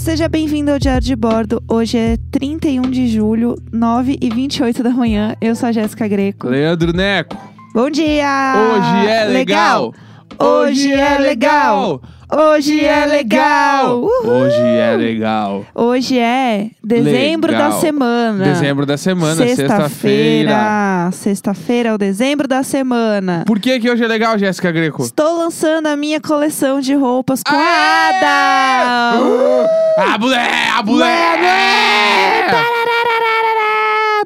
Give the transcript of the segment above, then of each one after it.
Seja bem-vindo ao Diário de Bordo. Hoje é 31 de julho, 9 e 28 da manhã. Eu sou a Jéssica Greco. Leandro Neco. Bom dia! Hoje é legal. Hoje é legal. Hoje é legal! Uhul! Hoje é legal. Hoje é dezembro Legal. da semana. Dezembro da semana, sexta-feira. Sexta-feira. É o dezembro da semana. Por que que hoje é legal, Jéssica Greco? Estou lançando a minha coleção de roupas com a Aê! Ada! Uh! A mulher, a mulher! Tarararararará!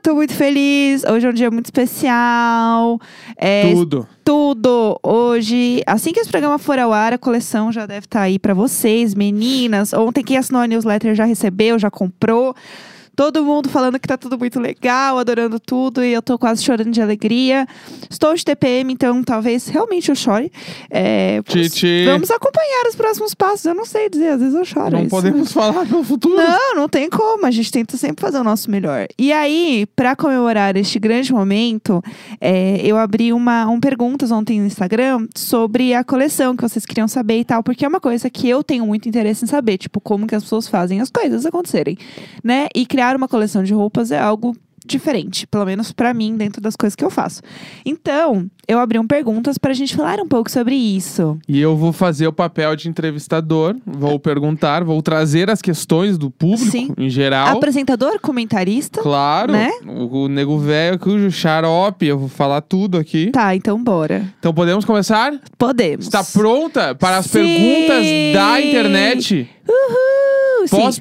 Tô muito feliz. Hoje é um dia muito especial. É, Tudo. tudo. Hoje, assim que esse programa for ao ar, a coleção já deve estar aí pra vocês, meninas. Ontem quem assinou a newsletter já recebeu, já comprou. Todo mundo falando que tá tudo muito legal, adorando tudo, e eu tô quase chorando de alegria. Estou de TPM, então talvez realmente eu chore. É, vamos- Titi. Vamos acompanhar os próximos passos. Eu não sei dizer, às vezes eu choro. Não podemos falar no futuro. não, não tem como. A gente tenta sempre fazer o nosso melhor. E aí, pra comemorar este grande momento, é, eu abri uma, um perguntas ontem no Instagram sobre a coleção que vocês queriam saber e tal, porque é uma coisa que eu tenho muito interesse em saber, tipo, como que as pessoas fazem as coisas acontecerem, né? E criar uma coleção de roupas é algo diferente, pelo menos pra mim, dentro das coisas que eu faço. Então, eu abri um perguntas pra gente falar um pouco sobre isso. E eu vou fazer o papel de entrevistador. Vou perguntar, vou trazer as questões do público Sim. em geral. Apresentador, comentarista. Claro. Né? O, o nego velho, o xarope, eu vou falar tudo aqui. Tá, então bora. Então podemos começar? Podemos. Está pronta para as Sim. perguntas da internet? Uhul! Posso Sim,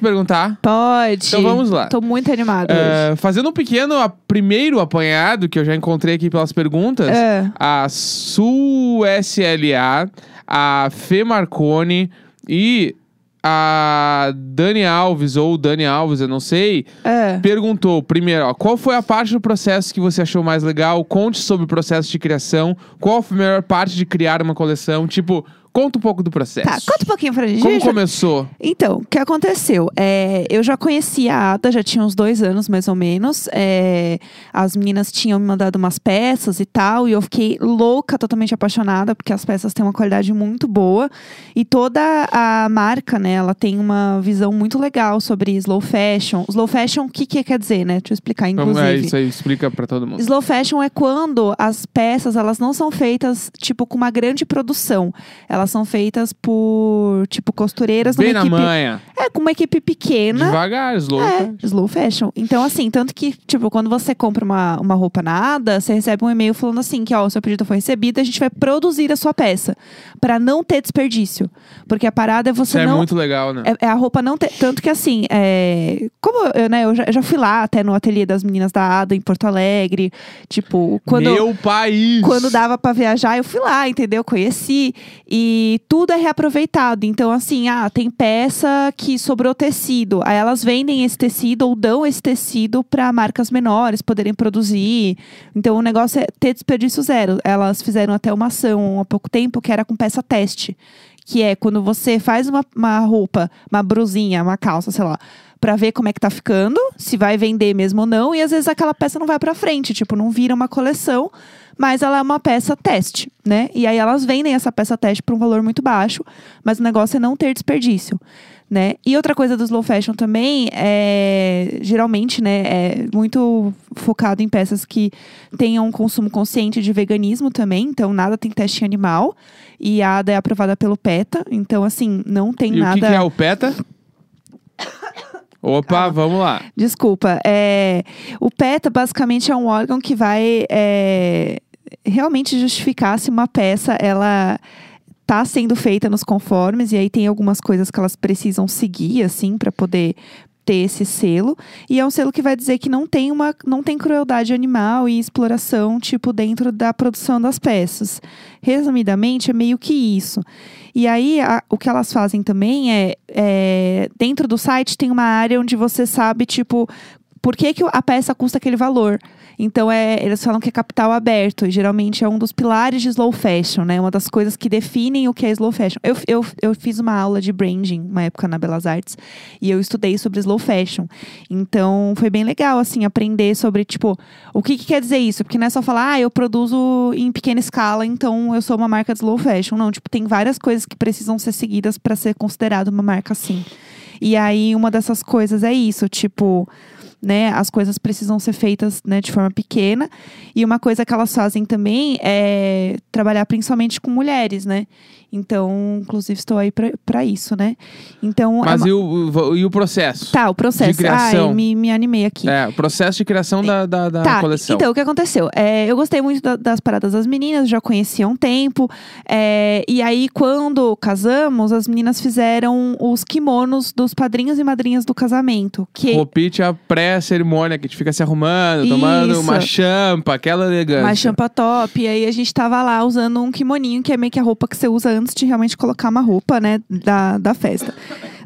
pode? Então vamos lá. Tô muito animada hoje. É, fazendo um pequeno, a- primeiro apanhado que eu já encontrei aqui pelas perguntas. É. A Su SLA, a Fê Marconi e a Dani Alves, ou Dani Alves, eu não sei, É. perguntou primeiro, ó, qual foi a parte do processo que você achou mais legal? Conte sobre o processo de criação. Qual foi a melhor parte de criar uma coleção? Tipo, conta um pouco do processo. Tá, conta um pouquinho pra gente. Como Gente, começou? Então, o que aconteceu? É, eu já conhecia a Ada, já tinha uns dois anos mais ou menos. É, as meninas tinham me mandado umas peças e tal, e eu fiquei louca, totalmente apaixonada, porque as peças têm uma qualidade muito boa. E toda a marca, né, ela tem uma visão muito legal sobre slow fashion. Slow fashion, o que, que quer dizer, né? Deixa eu explicar, inclusive. é isso aí, explica pra todo mundo. Slow fashion é quando as peças, elas não são feitas, tipo, com uma grande produção. Elas são feitas por, tipo, costureiras Bem numa na equipe... manha. É, com uma equipe pequena. Devagar, slow. É, fashion. slow fashion. Então, assim, tanto que, tipo, quando você compra uma, uma roupa na Ada, você recebe um e-mail falando assim, que, ó, o seu pedido foi recebido, a gente vai produzir a sua peça. Pra não ter desperdício. Porque a parada é Isso você é não... muito legal, né? É, é a roupa não ter. Tanto que assim, é, como eu, né, eu já, eu já fui lá até no ateliê das meninas da Ada em Porto Alegre. Tipo, quando. Meu país! Quando dava pra viajar, eu fui lá, entendeu? Conheci. E tudo é reaproveitado. Então, assim, ah, tem peça que sobrou tecido. Aí elas vendem esse tecido ou dão esse tecido pra marcas menores poderem produzir. Então, o negócio é ter desperdício zero. Elas fizeram até uma ação há pouco tempo que era com peça teste. Que é quando você faz uma, uma roupa, uma brusinha, uma calça, sei lá, pra ver como é que tá ficando, se vai vender mesmo ou não, e às vezes aquela peça não vai pra frente, tipo, não vira uma coleção, mas ela é uma peça teste, né? E aí elas vendem essa peça teste por um valor muito baixo, mas o negócio é não ter desperdício. Né? E outra coisa do slow fashion também é geralmente, né, é muito focado em peças que tenham um consumo consciente de veganismo também, então nada tem teste animal. E a ADA é aprovada pelo PETA, então assim, não tem E nada o que, que é o PETA? Opa, vamos lá. Desculpa. É, o PETA basicamente é um órgão que vai é, realmente justificar se uma peça ela está sendo feita nos conformes e aí tem algumas coisas que elas precisam seguir assim para poder ter esse selo. E é um selo que vai dizer que não tem uma não tem crueldade animal e exploração tipo dentro da produção das peças. Resumidamente é meio que isso. E aí a- o que elas fazem também é, é dentro do site tem uma área onde você sabe tipo por que, que a peça custa aquele valor. Então, é, eles falam que é capital aberto. E geralmente é um dos pilares de slow fashion, né? Uma das coisas que definem o que é slow fashion. Eu, eu, eu fiz uma aula de branding, uma época na Belas Artes. E eu estudei sobre slow fashion. Então, foi bem legal, assim, aprender sobre, tipo, o que, que quer dizer isso? Porque não é só falar, ah, eu produzo em pequena escala, então eu sou uma marca de slow fashion. Não, tipo, tem várias coisas que precisam ser seguidas para ser considerado uma marca assim. E aí, uma dessas coisas é isso, tipo, né, as coisas precisam ser feitas, né, de forma pequena. E uma coisa que elas fazem também é trabalhar principalmente com mulheres, né? Então, inclusive, estou aí pra isso, né? Então, é Mas uma- e, o, e o processo? tá, o processo. de criação. Ai, me, me animei aqui. É, o processo de criação da, da, da Tá, coleção. então o que aconteceu? É, eu gostei muito da- das paradas das meninas, já conhecia há um tempo. é, e aí, quando casamos, as meninas fizeram os kimonos dos padrinhos e madrinhas do casamento. Que Roupite a pré-cerimônia, que a gente fica se arrumando, tomando Isso. uma champa, aquela elegância. mais champa top. E aí a gente tava lá usando um kimoninho, que é meio que a roupa que você usa antes de realmente colocar uma roupa, né, da, da festa.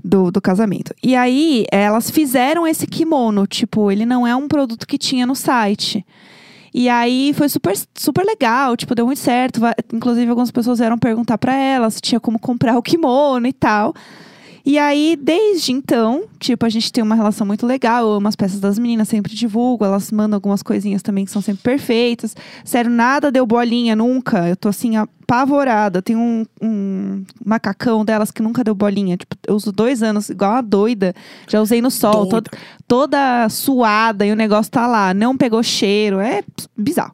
Do, do casamento. E aí, elas fizeram esse kimono. Tipo, ele não é um produto que tinha no site. E aí foi super, super legal, tipo, deu muito certo. Inclusive, algumas pessoas vieram perguntar pra ela se tinha como comprar o kimono e tal. E aí, desde então, tipo, a gente tem uma relação muito legal. Eu amo as peças das meninas, sempre divulgo. Elas mandam algumas coisinhas também que são sempre perfeitas. Sério, nada deu bolinha nunca. Eu tô assim, apavorada. Tem um, um macacão delas que nunca deu bolinha. Tipo, eu uso dois anos, igual uma doida. Já usei no sol, Doida. to- toda suada e o negócio tá lá. Não pegou cheiro. É bizarro.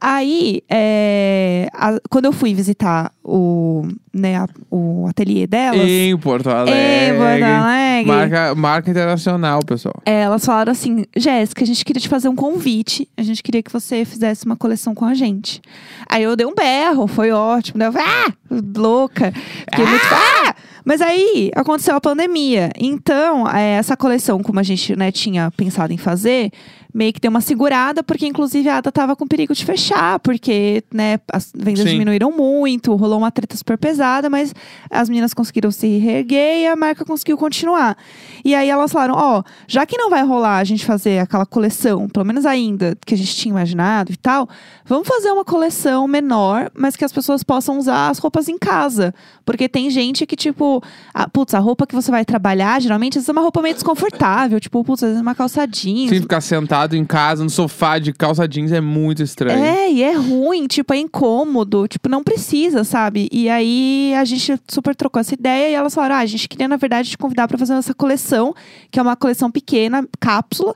Aí, é, a- quando eu fui visitar o, né, a- o ateliê delas. Em Porto Alegre. Em Porto Alegre. Marca, marca internacional, pessoal. É, elas falaram assim, Jéssica, a gente queria te fazer um convite. A gente queria que você fizesse uma coleção com a gente. Aí eu dei um berro, foi ótimo. Eu falei, ah, louca. Fiquei muito, ah! Mas aí aconteceu a pandemia. Então, é, essa coleção, como a gente né, tinha pensado em fazer, meio que deu uma segurada, porque inclusive a Ada tava com perigo de fechar, porque né, as vendas Sim. diminuíram muito, rolou uma treta super pesada, mas as meninas conseguiram se reerguer e a marca conseguiu continuar. E aí elas falaram: ó, já que não vai rolar a gente fazer aquela coleção, pelo menos ainda que a gente tinha imaginado e tal, vamos fazer uma coleção menor, mas que as pessoas possam usar as roupas em casa. Porque tem gente que, tipo, a, putz, a roupa que você vai trabalhar, geralmente, às vezes é uma roupa meio desconfortável, tipo, putz, às vezes é uma calça jeans. Sim, ficar sentado em casa, no sofá de calça jeans é muito estranho. É, e é ruim, tipo, é incômodo, tipo, não precisa, sabe? E aí a gente super trocou essa ideia e elas falaram: ah, a gente queria, na verdade, te convidar para fazer essa coleção, que é uma coleção pequena, cápsula.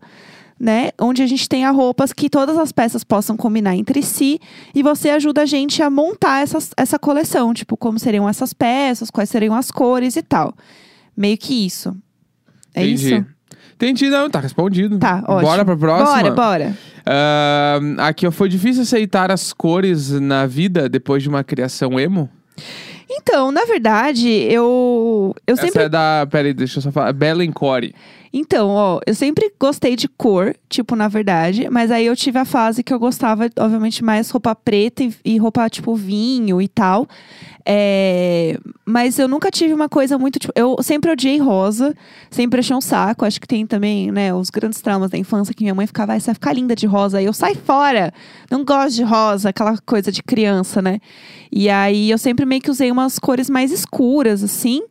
Né? Onde a gente tenha roupas que todas as peças possam combinar entre si e você ajuda a gente a montar essas, essa coleção, tipo, como seriam essas peças, quais seriam as cores e tal. Meio que isso. É Entendi. isso? Entendi, não, tá respondido. Tá, ótimo. Bora pra próxima? Bora, bora. Ahn, aqui, ó, foi difícil aceitar as cores na vida depois de uma criação emo? Então, na verdade, eu, eu Essa sempre é da. Peraí, deixa eu só falar. Belen Core. Então, ó, eu sempre gostei de cor, tipo, na verdade, mas aí eu tive a fase que eu gostava, obviamente, mais roupa preta e, e roupa, tipo, vinho e tal. É, mas eu nunca tive uma coisa muito, tipo, eu sempre odiei rosa, sempre achei um saco. Acho que tem também, né, os grandes traumas da infância que minha mãe ficava, vai, você vai ficar linda de rosa. Aí eu sai fora, não gosto de rosa, aquela coisa de criança, né? E aí eu sempre meio que usei umas cores mais escuras, assim.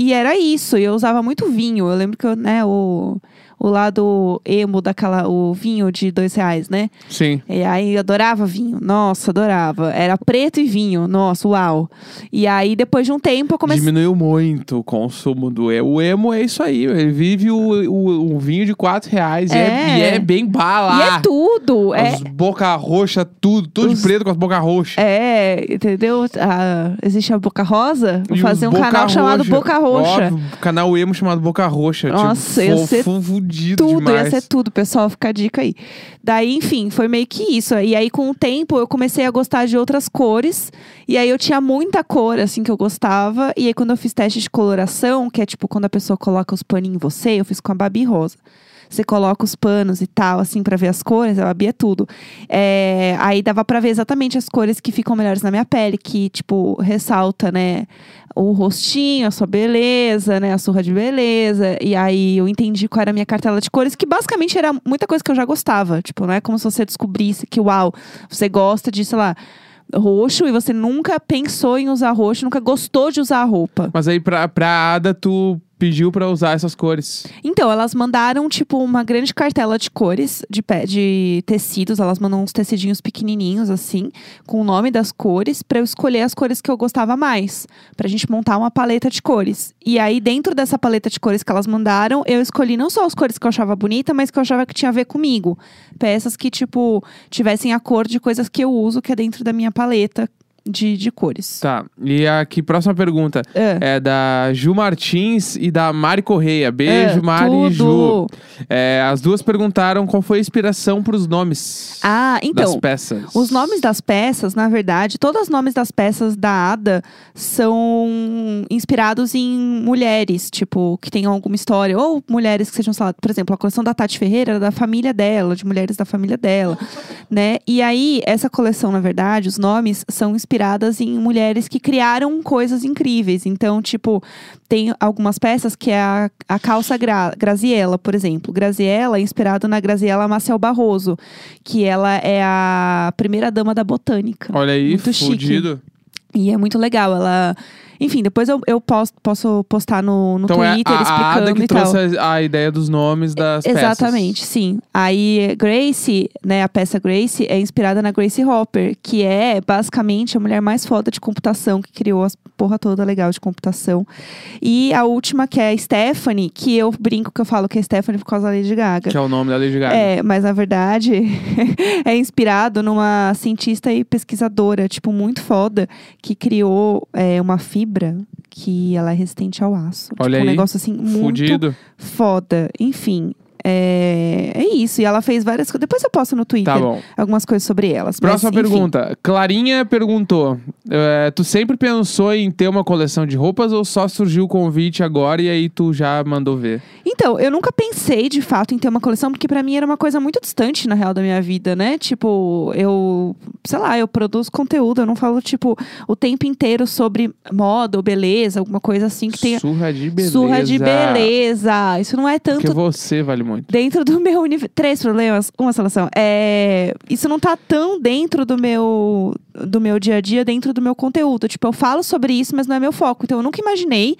E era isso, eu usava muito vinho. Eu lembro que, eu, né, o, o lado emo daquela, o vinho de dois reais, né? Sim. E aí eu adorava vinho, nossa, adorava. Era preto e vinho, nossa, uau. E aí depois de um tempo eu comecei. Diminuiu muito o consumo do emo. O emo é isso aí. Ele vive o, o, o vinho de 4 reais. E é, É. e é bem bala. E é tudo, é, As boca roxa, tudo. Tudo Os- de preto com as boca roxa. é, entendeu? Ah, existe a Boca Rosa? Vou E fazer um canal chamado Roxa. Boca Roxa. Óbvio, canal emo chamado Boca Roxa. Nossa, tipo, ser fofo, fudido tudo, demais. ia ser tudo, pessoal, fica a dica aí. Daí, enfim, foi meio que isso. E aí, com o tempo, eu comecei a gostar de outras cores. E aí, eu tinha muita cor, assim, que eu gostava. E aí, quando eu fiz teste de coloração, que é tipo quando a pessoa coloca os paninhos em você, eu fiz com a Babi Rosa. Você coloca os panos e tal, assim, pra ver as cores, a Babi é tudo. É, aí dava pra ver exatamente as cores que ficam melhores na minha pele, que, tipo, ressalta, né? O rostinho, a sua beleza, né? A surra de beleza. E aí eu entendi qual era a minha cartela de cores, que basicamente era muita coisa que eu já gostava. Tipo, não é como se você descobrisse que, uau, você gosta de, sei lá, roxo e você nunca pensou em usar roxo, nunca gostou de usar roupa. Mas aí, pra, pra Ada, tu pediu pra usar essas cores? Então, elas mandaram, tipo, uma grande cartela de cores, de, pé, de tecidos. Elas mandam uns tecidinhos pequenininhos, assim, com o nome das cores, pra eu escolher as cores que eu gostava mais. Pra gente montar uma paleta de cores. E aí, dentro dessa paleta de cores que elas mandaram, eu escolhi não só as cores que eu achava bonita, mas que eu achava que tinha a ver comigo. Peças que, tipo, tivessem a cor de coisas que eu uso, que é dentro da minha paleta de, de cores. Tá. E aqui, próxima pergunta. É. É da Ju Martins e da Mari Correia. Beijo, É, Mari e Ju. tudo. É, as duas perguntaram qual foi a inspiração pros nomes Ah, das então. peças. Os nomes das peças, na verdade, todos os nomes das peças da Ada são inspirados em mulheres, tipo, que tenham alguma história. Ou mulheres que sejam, sei lá, por exemplo, a coleção da Tati Ferreira era da família dela, de mulheres da família dela, né? E aí, essa coleção, na verdade, os nomes são inspiradas em mulheres que criaram coisas incríveis. Então, tipo, tem algumas peças que é a, a calça Gra, Graziella, por exemplo. Graziella é inspirado na Graziella Maciel Barroso, que ela é a primeira dama da botânica. Olha aí, Muito chique. fudido. E é muito legal. Ela. Enfim, depois eu, eu posso, posso postar no, no Então é Twitter a, a explicando Ada que e tal. trouxe a, a ideia dos nomes das Exatamente, sim. Aí Grace, né, a peça Grace é inspirada na Grace Hopper, que é basicamente a mulher mais foda de computação que criou as porra toda legal de computação. E a última que é a Stephanie, que eu brinco que eu falo que é Stephanie por causa da Lady Gaga. peças. Que é o nome da Lady Gaga. É, mas na verdade é inspirado numa cientista e pesquisadora, tipo, muito foda, que criou é, uma fibra que ela é resistente ao aço. Olha tipo, um aí, negócio assim muito Fudido. foda. Enfim, é, é isso. E ela fez várias coisas. Depois eu posto no Twitter Tá algumas coisas sobre elas. mas, Próxima enfim. pergunta. Clarinha perguntou: é, Tu sempre pensou em ter uma coleção de roupas ou só surgiu o convite agora e aí tu já mandou ver? Então, eu nunca pensei de fato em ter uma coleção, porque pra mim era uma coisa muito distante, na real, da minha vida, né? Tipo, eu, sei lá, eu produzo conteúdo, eu não falo, tipo, o tempo inteiro sobre moda ou beleza, alguma coisa assim que tenha. Surra de beleza. Surra de beleza. Isso não é tanto Porque você vale muito. dentro do meu universo. Três problemas, uma solução. É, isso não tá tão dentro do meu do meu dia a dia, dentro do meu conteúdo. Tipo, eu falo sobre isso, mas não é meu foco. Então eu nunca imaginei.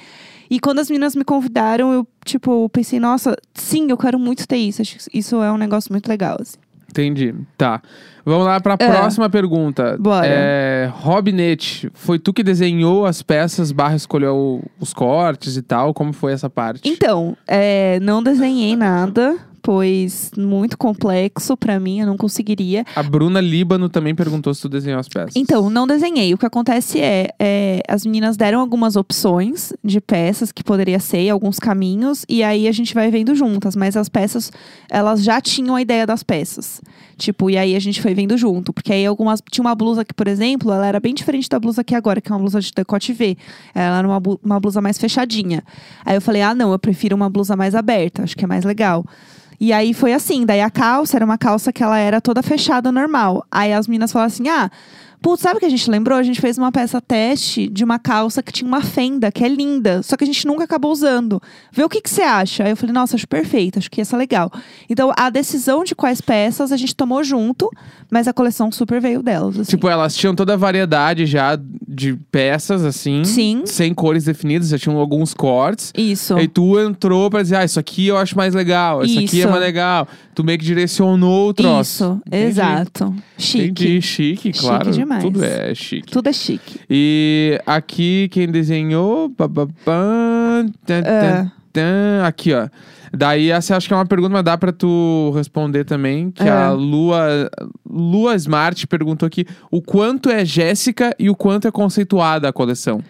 E quando as meninas me convidaram, eu, tipo, pensei, nossa, sim, eu quero muito ter isso. Acho que isso é um negócio muito legal, assim. Entendi. Tá. Vamos lá pra É. próxima pergunta. Bora. É, Robinete, foi tu que desenhou as peças, barra escolheu os cortes e tal? Como foi essa parte? Então, é, não desenhei nada, pois muito complexo pra mim, eu não conseguiria. A Bruna Líbano também perguntou se tu desenhou as peças. Então, não desenhei. O que acontece é, é, as meninas deram algumas opções de peças que poderia ser, alguns caminhos, e aí a gente vai vendo juntas. Mas as peças, elas já tinham a ideia das peças. Tipo, e aí a gente foi vendo junto. Porque aí algumas. Tinha uma blusa que, por exemplo, ela era bem diferente da blusa aqui agora, que é uma blusa de decote V. Ela era uma, uma blusa mais fechadinha. Aí eu falei, ah, não, eu prefiro uma blusa mais aberta, acho que é mais legal. E aí foi assim, daí a calça era uma calça que ela era toda fechada normal. Aí as meninas falaram assim: "Ah, Putz, sabe o que a gente lembrou? A gente fez uma peça teste de uma calça que tinha uma fenda, que é linda, só que a gente nunca acabou usando. Vê o que, que você acha. Aí eu falei, nossa, acho perfeito, acho que essa é legal. Então, a decisão de quais peças a gente tomou junto, mas a coleção super veio delas. assim. Tipo, elas tinham toda a variedade já de peças, assim. Sim. Sem cores definidas, já tinham alguns cortes. Isso. Aí tu entrou pra dizer, ah, isso aqui eu acho mais legal, isso, aqui é Isso. mais legal. Tu meio que direcionou o troço. Isso, Entendi. exato. Chique. Entendi, chique, Chique claro. Demais. Tudo é chique. Tudo é chique. E aqui quem desenhou. tan, É. tan, tan, aqui, ó. Daí essa acho que é uma pergunta, mas dá pra tu responder também. Que É. a Lua, Lua Smart perguntou aqui o quanto é Jéssica e o quanto é conceituada a coleção.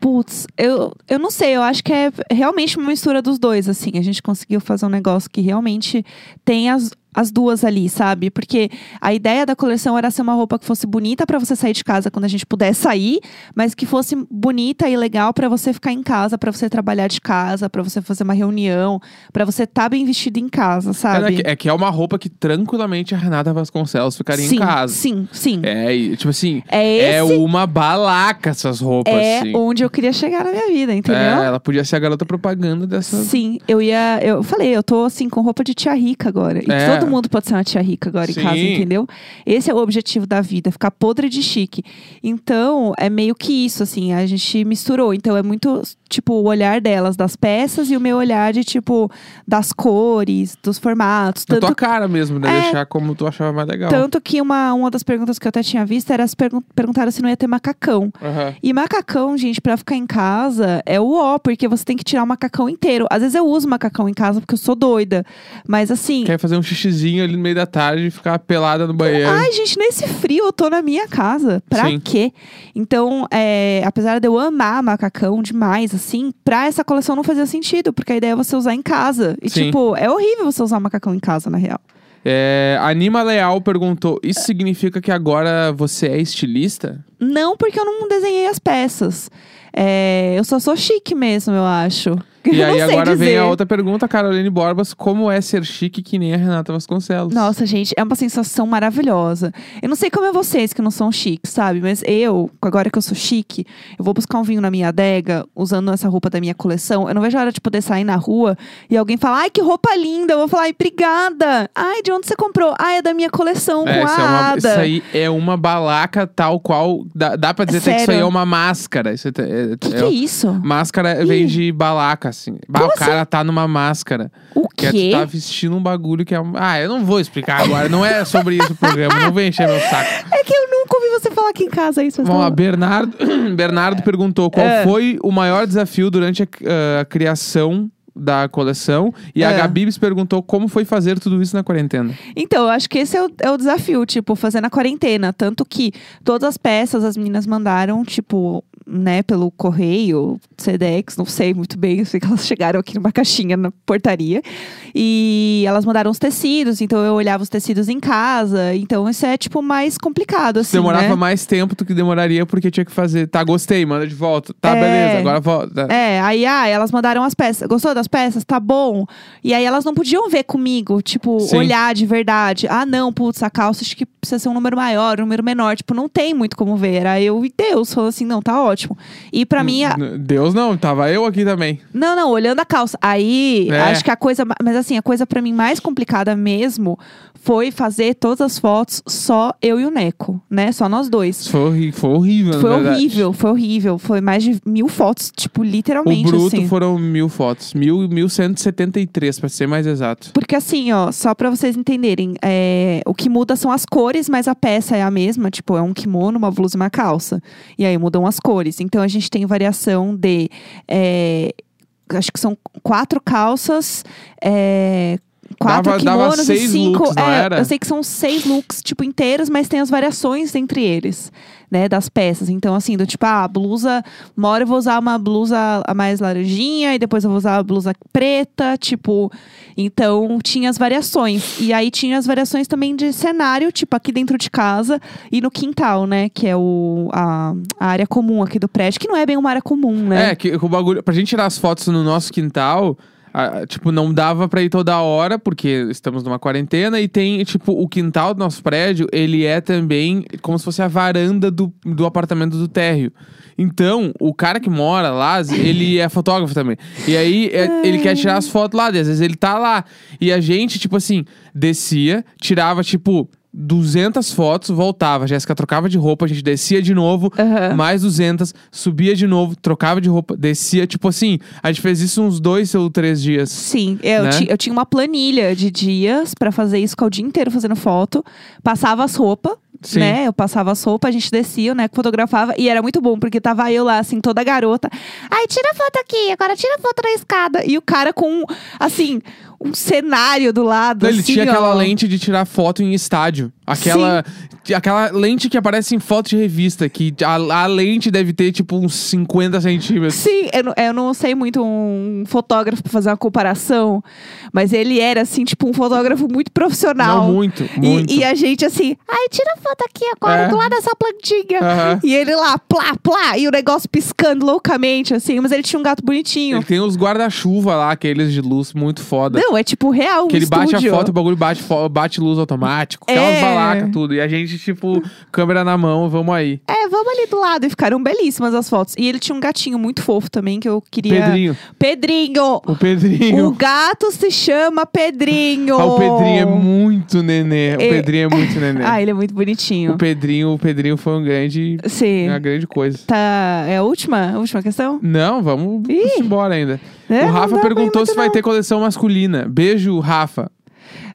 Putz, eu, eu não sei, eu acho que é realmente uma mistura dos dois, assim. A gente conseguiu fazer um negócio que realmente tem as, as duas ali, sabe? Porque a ideia da coleção era ser uma roupa que fosse bonita pra você sair de casa quando a gente puder sair, mas que fosse bonita e legal pra você ficar em casa, pra você trabalhar de casa, pra você fazer uma reunião, pra você estar bem vestido em casa, É, sabe? que- é que é uma roupa que tranquilamente a Renata Vasconcelos ficaria sim, em casa. sim, sim. É, tipo assim, É é uma balaca essas roupas, é assim. onde eu queria chegar na minha vida, entendeu? É, ela podia ser a garota propaganda dessa. Sim, eu ia. Eu falei, eu tô assim, com roupa de tia rica agora. E É. Todo mundo pode ser uma tia rica agora Sim. em casa, entendeu? Esse é o objetivo da vida, ficar podre de chique. Então, é meio que isso, assim, a gente misturou. Então, é muito, tipo, o olhar delas das peças e o meu olhar de, tipo, das cores, dos formatos. Tanto tua cara mesmo, né? É. Deixar como tu achava mais legal. Tanto que uma, uma das perguntas que eu até tinha visto era as pergun perguntaram se não ia ter macacão. Aham. E macacão, gente, pra ficar em casa é o ó, porque você tem que tirar o macacão inteiro. Às vezes eu uso macacão em casa porque eu sou doida. Mas assim. Quer fazer um xixizinho ali no meio da tarde e ficar pelada no banheiro. Ai, gente, nesse frio eu tô na minha casa. Pra Sim. quê? Então, é, apesar de eu amar macacão demais, assim, pra essa coleção não fazia sentido, porque a ideia é você usar em casa. E, Sim. tipo, é horrível você usar macacão em casa, na real. É, Anima Leal perguntou: Isso significa que agora você é estilista? Não, porque eu não desenhei as peças. É, eu só sou chique mesmo, eu acho. E aí agora vem dizer. a outra pergunta, Caroline Borbas: Como é ser chique que nem a Renata Vasconcelos? Nossa, gente, é uma sensação maravilhosa. Eu não sei como é vocês que não são chiques, sabe? Mas eu, agora que eu sou chique, eu vou buscar um vinho na minha adega, usando essa roupa da minha coleção. Eu não vejo a hora de poder sair na rua e alguém falar, ai, que roupa linda. Eu vou falar, ai, obrigada. Ai, de onde você comprou? Ai, é da minha coleção É, com isso, é uma- isso aí é uma balaca tal qual. Dá, dá pra dizer até que isso aí Sério? é uma máscara. Isso é, é- O que, que é- é isso? Máscara vem de balaca, assim. Bah, o cara tá numa máscara. O Que é quê? tu tá vestindo um bagulho que é. Ah, eu não vou explicar agora. Não é sobre isso o programa. Não vem encher meu saco. É que eu nunca ouvi você falar aqui em casa isso. lá, tá bom. Bernardo, Bernardo perguntou qual É. foi o maior desafio durante a, ah, a criação da coleção. E a É. Gabibs perguntou como foi fazer tudo isso na quarentena. Então, eu acho que esse é o, é o desafio, tipo, fazer na quarentena. Tanto que todas as peças as meninas mandaram, tipo, né, pelo correio, Sedex, não sei muito bem, eu sei que elas chegaram aqui numa caixinha na portaria. E elas mandaram os tecidos, então eu olhava os tecidos em casa. Então, isso é, tipo, mais complicado, assim, Demorava né? mais tempo do que demoraria porque tinha que fazer. Tá, gostei, manda de volta. Tá, É. beleza, agora volta. É, aí ah, elas mandaram as peças. Gostou das peças? Tá bom. E aí elas não podiam ver comigo, tipo, Sim. olhar de verdade. Ah, não, putz, a calça acho que precisa ser um número maior, um número menor. Tipo, não tem muito como ver. Era eu e Deus. Falou assim, não, tá ótimo. E pra mim, a- Deus não, tava eu aqui também. não, não, olhando a calça. Aí, É. acho que a coisa. ma- Mas assim, a coisa pra mim mais complicada mesmo foi fazer todas as fotos só eu e o Neco, né? Só nós dois. Foi, foi horrível, Foi horrível, foi horrível. Foi mais de mil fotos, tipo, O literalmente, bruto assim. foram mil fotos. Mil, mil cento e setenta e três, pra ser mais exato. Porque assim, ó, só pra vocês entenderem, é, o que muda são as cores, mas a peça é a mesma, tipo, é um kimono, uma blusa e uma calça. E aí mudam as cores. Então a gente tem variação de. é, acho que são quatro calças. é, Quatro Dava- dava kimonos seis e cinco. looks, é? Eu sei que são seis looks, tipo, inteiros, mas tem as variações entre eles, né? Das peças. Então, assim, do tipo, ah, a blusa. Uma hora eu vou usar uma blusa a mais laranjinha, e depois eu vou usar a blusa preta, tipo. Então, tinha as variações. E aí tinha as variações também de cenário, tipo, aqui dentro de casa e no quintal, né? Que é o, a, a área comum aqui do prédio, que não é bem uma área comum, né? É, que o bagulho. Pra gente tirar as fotos no nosso quintal. Tipo, não dava pra ir toda hora, porque estamos numa quarentena, e tem, tipo, o quintal do nosso prédio, ele é também como se fosse a varanda do, do apartamento do térreo. Então, o cara que mora lá, ele é fotógrafo também. E aí, é- ele quer tirar as fotos lá, e às vezes ele tá lá. E a gente, tipo assim, descia, tirava, tipo, 200 fotos, voltava. A Jéssica trocava de roupa, a gente descia de novo, Aham. mais 200, subia de novo, trocava de roupa, descia. Tipo assim, a gente fez isso uns dois ou três dias. Sim, eu, né? ti- eu tinha uma planilha de dias pra fazer isso, ficar o dia inteiro fazendo foto. Passava as roupas, Sim. né? Eu passava as roupas, a gente descia, né? Fotografava. E era muito bom, porque tava eu lá, assim, toda garota. Ai, tira foto aqui, agora tira foto na escada. E o cara com, assim, um cenário do lado. Ele assim, tinha aquela ó. lente de tirar foto em estádio. Aquela, aquela lente que aparece em foto de revista, que a, a lente deve ter, tipo, uns 50 centímetros. Sim, eu, não- eu não sei muito um fotógrafo pra fazer uma comparação, mas ele era, assim, tipo, um fotógrafo muito profissional. Não, muito, E- muito. E, a gente assim, ai, tira foto aqui agora, É. do lado dessa plantinha. Aham. E ele lá, plá, plá, e o negócio piscando loucamente, assim, mas ele tinha um gato bonitinho. Ele tem uns guarda-chuva lá, aqueles de luz muito foda. Não, é tipo real, um que ele bate a estúdio. foto, o bagulho bate, bate luz automático. Aquelas É, tudo. E a gente, tipo, câmera na mão, vamos aí. É, vamos ali do lado. E ficaram belíssimas as fotos. E ele tinha um gatinho muito fofo também, que eu queria... Pedrinho. Pedrinho! O Pedrinho. O gato se chama Pedrinho! Ah, o Pedrinho é muito nenê. O É. Pedrinho é muito nenê. Ah, ele é muito bonitinho. O Pedrinho, o Pedrinho foi um grande, Sim. uma grande coisa. Tá, é a última? A última questão? Não, vamos Ih. embora ainda. É, o Rafa perguntou se vai não. ter coleção masculina. Beijo, Rafa.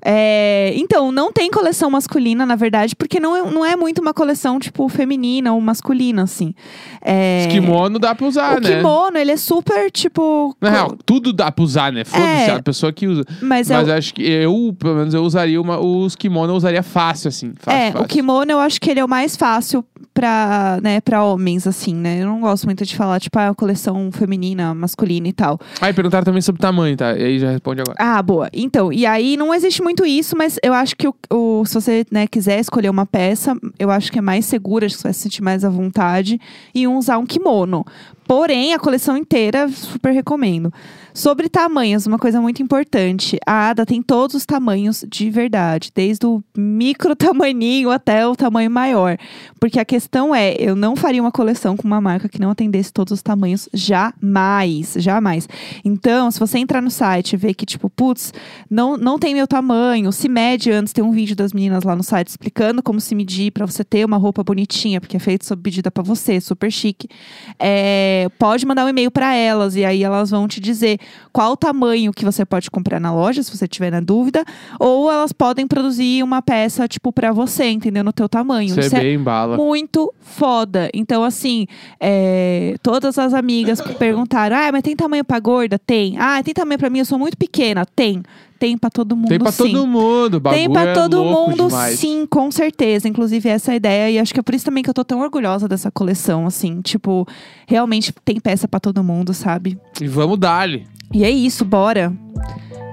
É, então, não tem coleção masculina, na verdade, porque não é, não é muito uma coleção, tipo, feminina ou masculina, assim. É, Os kimono dá pra usar, o né? kimono, ele é super, tipo... Na real, tudo dá pra usar, né? Foda-se É. a pessoa que usa. Mas, é, Mas o- acho que eu, pelo menos, eu usaria uma, os kimono, eu usaria fácil, assim. Fácil, é, fácil. o kimono eu acho que ele é o mais fácil pra, né, pra homens, assim, né? Eu não gosto muito de falar, tipo, ah, coleção feminina, masculina e tal. Ah, e perguntaram também sobre tamanho, tá? E aí já responde agora. Ah, boa. Então, e aí não existe muito isso, mas eu acho que o, o- se você né, quiser escolher uma peça, eu acho que é mais segura, acho que você vai se sentir mais à vontade e usar um kimono. Porém, a coleção inteira, super recomendo. Sobre tamanhos, uma coisa muito importante. A Ada tem todos os tamanhos de verdade, desde o micro tamaninho até o tamanho maior. Porque a questão é, eu não faria uma coleção com uma marca que não atendesse todos os tamanhos jamais, jamais. Então, se você entrar no site e ver que, tipo, putz, não, não tem meu tamanho, se mede antes, tem um vídeo das meninas lá no site explicando como se medir pra você ter uma roupa bonitinha, porque é feito sob medida pra você, super chique. É, pode mandar um e-mail pra elas e aí elas vão te dizer qual o tamanho que você pode comprar na loja, se você tiver na dúvida, ou elas podem produzir uma peça, tipo, pra você, entendeu? No teu tamanho. Isso é bem bala. muito foda. Então, assim, é, todas as amigas que perguntaram: ah, mas tem tamanho pra gorda? Tem. Ah, tem tamanho pra mim, eu sou muito pequena? Tem. Tem pra todo mundo, Tem pra sim. todo mundo. o Tem bagulho pra é todo louco mundo, demais. sim, com certeza. Inclusive, essa é a ideia. E acho que é por isso também que eu tô tão orgulhosa dessa coleção, assim. Tipo, realmente tem peça pra todo mundo, sabe? E vamos dar-lhe. E é isso, bora.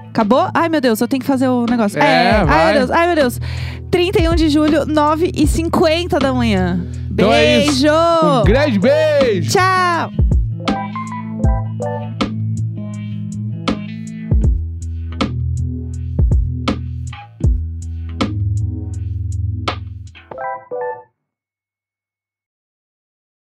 Acabou? Ai, meu Deus, eu tenho que fazer o negócio. É, ai, vai. meu Deus, ai, meu Deus. 31 de julho, 9h50 da manhã. Então é. Beijo! Um grande beijo! Tchau!